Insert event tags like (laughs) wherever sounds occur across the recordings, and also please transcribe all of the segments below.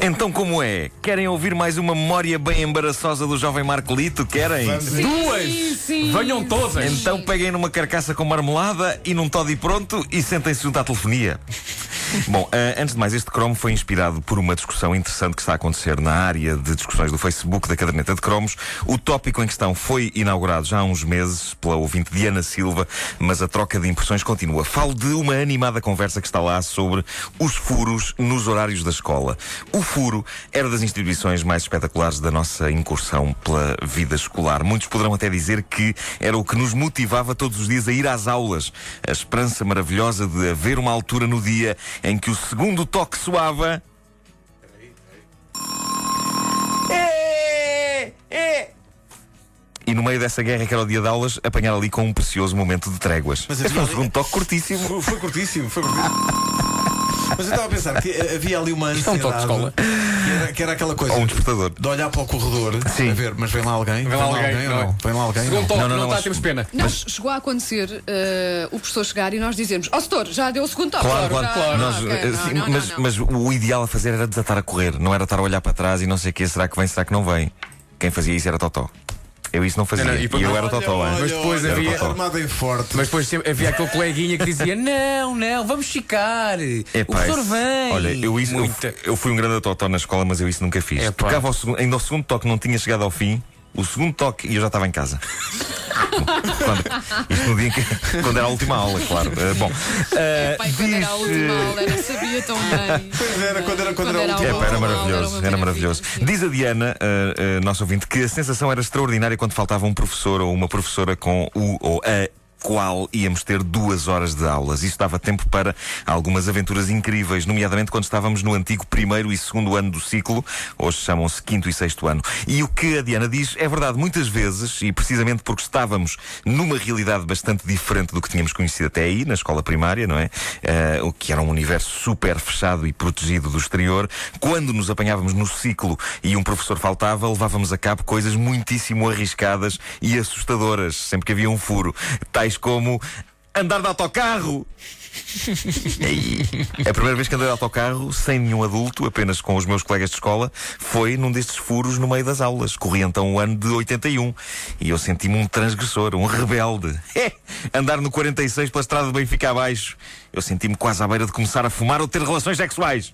Então como é? Querem ouvir mais uma memória bem embaraçosa do jovem Marcolito? Querem? Duas! sim. Venham todas! Então peguem numa carcaça com marmelada e num toddy pronto e sentem-se junto à telefonia. (laughs) Bom, eh, antes de mais, este cromo foi inspirado por uma discussão interessante que está a acontecer na área de discussões do Facebook da caderneta de cromos. O tópico em questão foi inaugurado já há uns meses pela ouvinte Diana Silva, mas a troca de impressões continua. Falo de uma animada conversa que está lá sobre os furos nos horários da escola. O furo era das instituições mais espetaculares da nossa incursão pela vida escolar. Muitos poderão até dizer que era o que nos motivava todos os dias a ir às aulas. A esperança maravilhosa de haver uma altura no dia em que o segundo toque soava. E no meio dessa guerra que era o dia de aulas, apanhar ali com um precioso momento de tréguas. Mas Esse foi um havia- segundo toque curtíssimo. Foi, foi curtíssimo, foi curtíssimo. (laughs) Mas eu estava a pensar que havia ali uma Isto é um ansiedade. toque de escola. Que era, que era aquela coisa. Ou um despertador. De olhar para o corredor Sim. a ver, mas vem lá alguém? Vem lá alguém, ou não é? não? Vem lá alguém? Segundo Não. toque, Não, não, não, não, está, mas- temos pena. Não, chegou a acontecer eh, o professor chegar e nós dizemos: Ó, setor, já deu o segundo toque. Claro, claro, claro. Nós, eh, não, sim, não, mas, não, não. mas o ideal a fazer era desatar a correr, não era estar a olhar para trás e não sei o que, será que vem, será que não vem. Quem fazia isso era Totó. Eu isso não fazia. Não, não, e e eu era Olha, Totó, hein? Mas depois olha, havia- Armado em forte. Mas depois havia aquele coleguinha que dizia: (laughs) Não, não, vamos ficar. o Epá, professor vem. Olha, eu, isso, eu, Muita. eu fui um grande totó na escola, mas eu isso nunca fiz. Epá. Tocava ao segundo, ainda o segundo toque não tinha chegado ao fim, o segundo toque e eu já estava em casa. Quando, isto no dia em que, quando era a última aula, claro. Eh, bom, eh, Pai, quando era a diz, última eh, aula, não sabia tão bem. Pois era, quando era- quando era a a última Epá, era aula, maravilhoso, uma era maravilhoso. Diz a Diana, uh, uh, nosso ouvinte, que a sensação era extraordinária quando faltava um professor ou uma professora com o ou a qual íamos ter duas horas de aulas. Isso dava tempo para algumas aventuras incríveis, nomeadamente quando estávamos no antigo primeiro e segundo ano do ciclo, hoje chamam-se quinto e sexto ano. E o que a Diana diz é verdade, muitas vezes, e precisamente porque estávamos numa realidade bastante diferente do que tínhamos conhecido até aí, na escola primária, não é? Eh, o que era um universo super fechado e protegido do exterior, quando nos apanhávamos no ciclo e um professor faltava, levávamos a cabo coisas muitíssimo arriscadas e assustadoras, sempre que havia um furo. Tais como andar de autocarro. A primeira vez que andei de autocarro, sem nenhum adulto, apenas com os meus colegas de escola, foi num destes furos no meio das aulas. Corria então o ano de 81 e eu senti-me um transgressor, um rebelde. É, andar no 46 pela estrada de Benfica abaixo. Eu senti-me quase à beira de começar a fumar ou ter relações sexuais.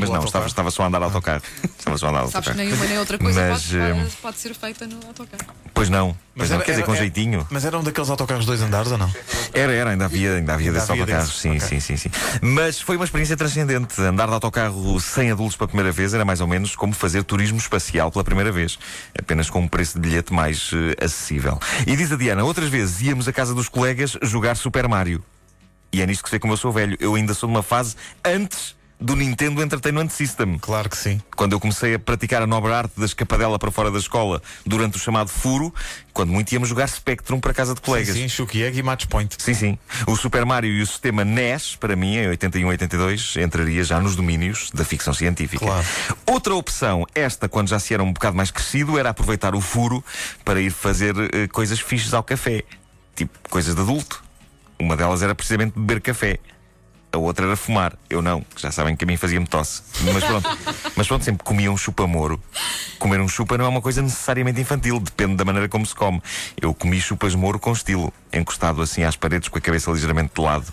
Mas não, autocarro? estava, estava só a andar de autocarro. Estava só a andar de Sabes que autocarro. nenhuma nem outra coisa Mas, pode, eh, pode- ser feita no autocarro. Pois não. Mas não, era- quer dizer, com era- jeitinho. Mas era um daqueles autocarros de dois andares ou não? Era, era, ainda havia, ainda havia Ainda desses havia autocarros, sim, ok. sim, sim, sim. Mas foi uma experiência transcendente. Andar de autocarro sem adultos pela primeira vez era mais ou menos como fazer turismo espacial pela primeira vez, apenas com um preço de bilhete mais eh, acessível. E diz a Diana, outras vezes íamos à casa dos colegas jogar Super Mario. E é nisto que sei como eu sou velho. Eu ainda sou numa fase antes do Nintendo Entertainment System. Claro que sim. Quando eu comecei a praticar a nobre arte da escapadela para fora da escola durante o chamado furo, quando muito íamos jogar Spectrum para casa de colegas. Sim, sim, Egg e Match Point. Sim, sim. O Super Mario e o sistema NES, para mim, em 81 82, entraria já nos domínios da ficção científica. Claro. Outra opção, esta quando já se era um bocado mais crescido, era aproveitar o furo para ir fazer eh, coisas fixes ao café. Tipo, coisas de adulto. Uma delas era precisamente beber café. A outra era fumar. Eu não, já sabem que a mim fazia-me tosse. Mas pronto, mas pronto, sempre comia um chupa-moro. Comer um chupa não é uma coisa necessariamente infantil, depende da maneira como se come. Eu comi chupas-moro com estilo, encostado assim às paredes com a cabeça ligeiramente de lado.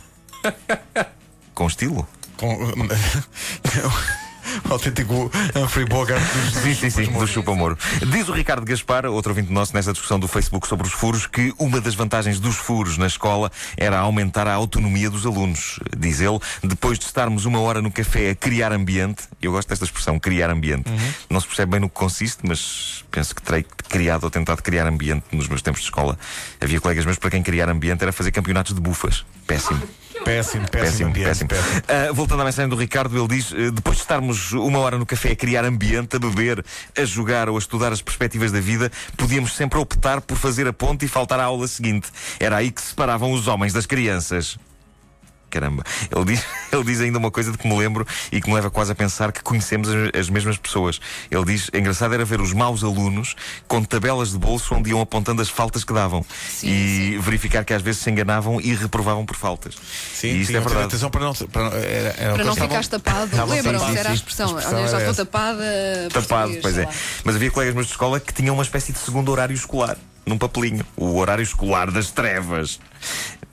Com estilo? Com... (laughs) o autêntico Humphrey Bogart dos Sim, sim, sim, do chupa-moro. Diz o Ricardo Gaspar, outro ouvinte nosso, nesta discussão do Facebook sobre os furos, que uma das vantagens dos furos na escola era aumentar a autonomia dos alunos. Diz ele, depois de estarmos uma hora no café a criar ambiente, eu gosto desta expressão, criar ambiente. Não se percebe bem no que consiste, mas penso que terei criado ou tentado criar ambiente nos meus tempos de escola. Havia colegas meus para quem criar ambiente era fazer campeonatos de bufas. Péssimo. Péssimo, péssimo, Péssimo, péssimo. péssimo. Ah, voltando à mensagem do Ricardo, ele diz: eh, depois de estarmos uma hora no café a criar ambiente, a beber, a jogar ou a estudar as perspectivas da vida, podíamos sempre optar por fazer a ponte e faltar à aula seguinte. Era aí que se separavam os homens das crianças. Caramba. Ele diz, (laughs) ele diz ainda uma coisa de que me lembro e que me leva quase a pensar que conhecemos as, as mesmas pessoas. Ele diz: engraçado era ver os maus alunos com tabelas de bolso onde iam apontando as faltas que davam Sim, e verificar que às vezes se enganavam e reprovavam por faltas. Sim, e isto tinham é verdade. atenção para não. Para, era, era Para não estavam- ficares tapado. Lembram-se, era a sim. expressão. A expressão Olha, já estou essa. tapada. Tapado, pois é. lá. Mas havia colegas meus de escola que tinham uma espécie de segundo horário escolar, num papelinho. O horário escolar das trevas.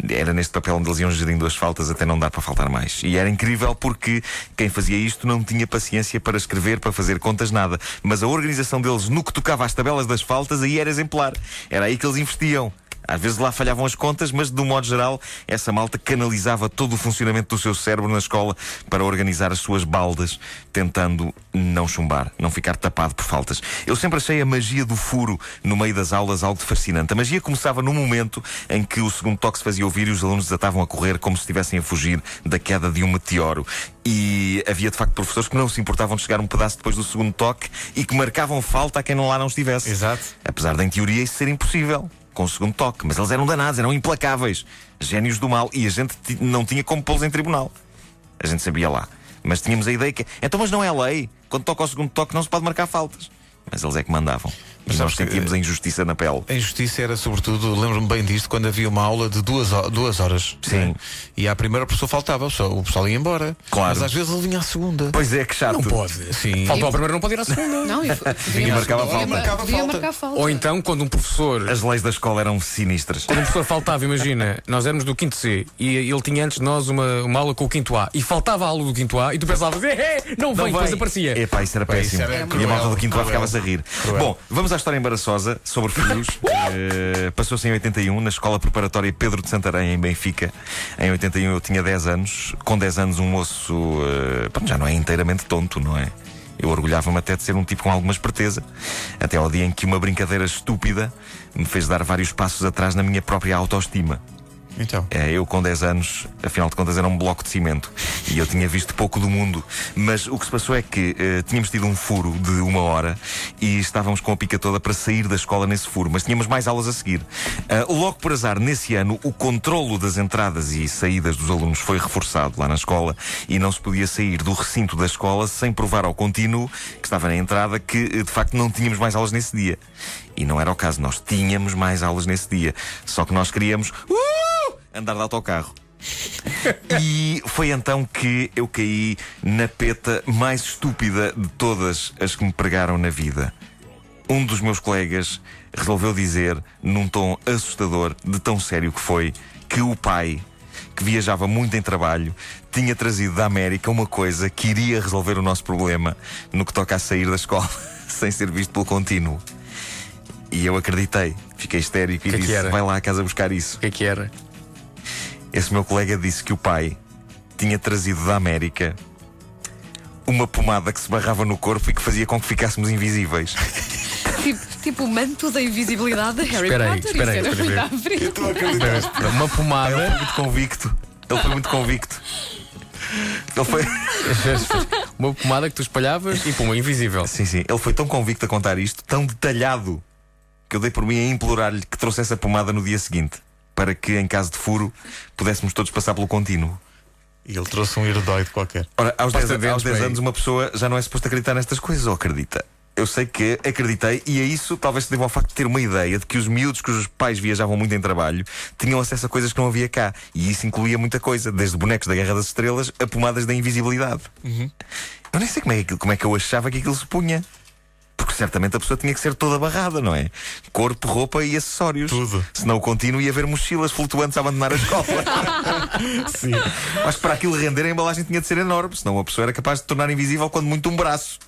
Era neste papel onde eles iam gerindo as faltas até não dar para faltar mais. E era incrível porque quem fazia isto não tinha paciência para escrever, para fazer contas, nada. Mas a organização deles no que tocava às tabelas das faltas aí era exemplar. Era aí que eles investiam. Às vezes lá falhavam as contas, mas de um modo geral, essa malta canalizava todo o funcionamento do seu cérebro na escola para organizar as suas baldas, tentando não chumbar, não ficar tapado por faltas. Eu sempre achei a magia do furo no meio das aulas algo fascinante. A magia começava no momento em que o segundo toque se fazia ouvir e os alunos desatavam a correr como se estivessem a fugir da queda de um meteoro. E havia de facto professores que não se importavam de chegar um pedaço depois do segundo toque e que marcavam falta a quem não lá não estivesse. Exato. Apesar de, em teoria, isso ser impossível com o segundo toque. Mas eles eram danados, eram implacáveis, génios do mal. E a gente não tinha como pô-los em tribunal. A gente sabia lá. Mas tínhamos a ideia que. Então, mas não é lei. Quando toca o segundo toque, não se pode marcar faltas. Mas eles é que mandavam. Mas e nós que, sentíamos a injustiça na pele. A injustiça era, sobretudo, lembro-me bem disto, quando havia uma aula de duas, duas horas. Sim. né? E à primeira a pessoa faltava, o pessoal, o pessoal ia embora. Claro. Mas às vezes ele vinha à segunda. Pois é, que chato. Não pode. Sim. Faltou a primeira, não pode ir à segunda. (laughs) Não, e Vinha marcava falta. mar- Marcava falta. falta. Ou então, quando um professor. As leis da escola eram sinistras. Quando um professor faltava, imagina, nós éramos do quinto C e ele tinha antes de nós uma, uma aula com o quinto A e faltava a aula do quinto A e tu pensavas, eh, eh, não vem, depois aparecia. Epá, isso era Pá, isso péssimo. era e a malta do quinto A cruel. ficava-se a rir. Cruel. Bom, vamos à história embaraçosa sobre filhos. (laughs) Eh, Passou-se em 81, na escola preparatória Pedro de Santarém, em Benfica. Em 81 eu tinha 10 anos. Com 10 anos, um moço pronto, já não é inteiramente tonto, não é? Eu orgulhava-me até de ser um tipo com alguma esperteza. Até ao dia em que uma brincadeira estúpida me fez dar vários passos atrás na minha própria autoestima. Então. É, eu com 10 anos, afinal de contas, era um bloco de cimento e eu tinha visto pouco do mundo. Mas o que se passou é que eh, tínhamos tido um furo de uma hora e estávamos com a pica toda para sair da escola nesse furo, mas tínhamos mais aulas a seguir. Ah, logo por azar, nesse ano, o controlo das entradas e saídas dos alunos foi reforçado lá na escola e não se podia sair do recinto da escola sem provar ao contínuo que estava na entrada que eh, de facto não tínhamos mais aulas nesse dia. E não era o caso, nós tínhamos mais aulas nesse dia. Só que nós queríamos. Uh! Andar de autocarro. E foi então que eu caí na peta mais estúpida de todas as que me pregaram na vida. Um dos meus colegas resolveu dizer, num tom assustador, de tão sério que foi, que o pai, que viajava muito em trabalho, tinha trazido da América uma coisa que iria resolver o nosso problema no que toca a sair da escola (laughs) sem ser visto pelo contínuo. E eu acreditei, fiquei histérico e Que que disse: era? Vai lá à casa buscar isso. O que é que era? Esse meu colega disse que o pai tinha trazido da América uma pomada que se barrava no corpo e que fazia com que ficássemos invisíveis. (laughs) Tipo, tipo o manto da invisibilidade de Harry Espera aí, Potter. espera aí, espera aí. muito à frente. Estou a acreditar. Uma Ele pomada. foi muito convicto. Ele foi muito convicto. Ele foi. (laughs) uma pomada que tu espalhavas e pum, invisível. Sim, sim. Ele foi tão convicto a contar isto, tão detalhado, que eu dei por mim a implorar-lhe que trouxesse a pomada no dia seguinte. Para que, em caso de furo, pudéssemos todos passar pelo contínuo. E ele trouxe um herdoide qualquer. Ora, aos Pasta 10, de aos dentes, 10 bem. anos, uma pessoa já não é suposto acreditar nestas coisas, ou acredita? Eu sei que acreditei, e a isso talvez se deva ao facto de ter uma ideia de que os miúdos cujos pais viajavam muito em trabalho tinham acesso a coisas que não havia cá. E isso incluía muita coisa, desde bonecos da Guerra das Estrelas a pomadas da invisibilidade. Eu nem sei como é, que, como é que eu achava que aquilo se punha. Certamente a pessoa tinha que ser toda barrada, não é? Corpo, roupa e acessórios. Tudo. Senão o contínuo ia haver mochilas flutuantes a abandonar a escola. (laughs) Sim. Acho que para aquilo render a embalagem tinha de ser enorme, senão a pessoa era capaz de tornar invisível quando muito um braço.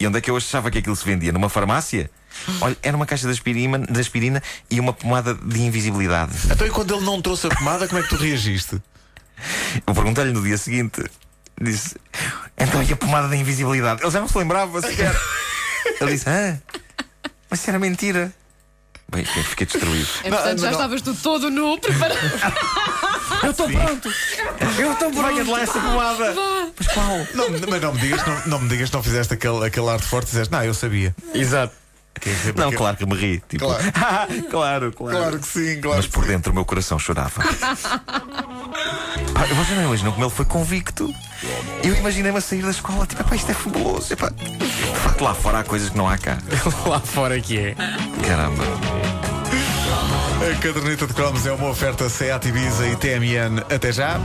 E onde é que eu achava que aquilo se vendia? Numa farmácia? Olha, era uma caixa de aspirina, de aspirina e uma pomada de invisibilidade. Então e quando ele não trouxe a pomada, como é que tu reagiste? Eu perguntei-lhe no dia seguinte, disse: Então e a pomada da invisibilidade? Ele já não se lembrava sequer. Ele disse: Ah, mas isso era mentira. Bem, eu fiquei destruído. Entretanto, já não. estavas tu todo nu, preparado. (laughs) Eu estou pronto! Eu estou pronto! Venha de lá essa pomada! Mas qual? Não, mas não me digas, não, não me digas que não fizeste aquele, aquele arte forte e disseste, não, eu sabia. Exato. Não, claro que me ri. Tipo, Claro. (laughs) claro, claro. Claro que sim, claro Mas por sim. dentro o meu coração chorava. (laughs) Pá, vocês não imaginam como ele foi convicto. Eu imaginei-me a sair da escola, tipo, pá, isto é fabuloso. Epá, de facto, lá fora há coisas que não há cá. (laughs) Lá fora que é. Caramba. A caderneta de cromos é uma oferta SEAT Ibiza e TMN. Até já.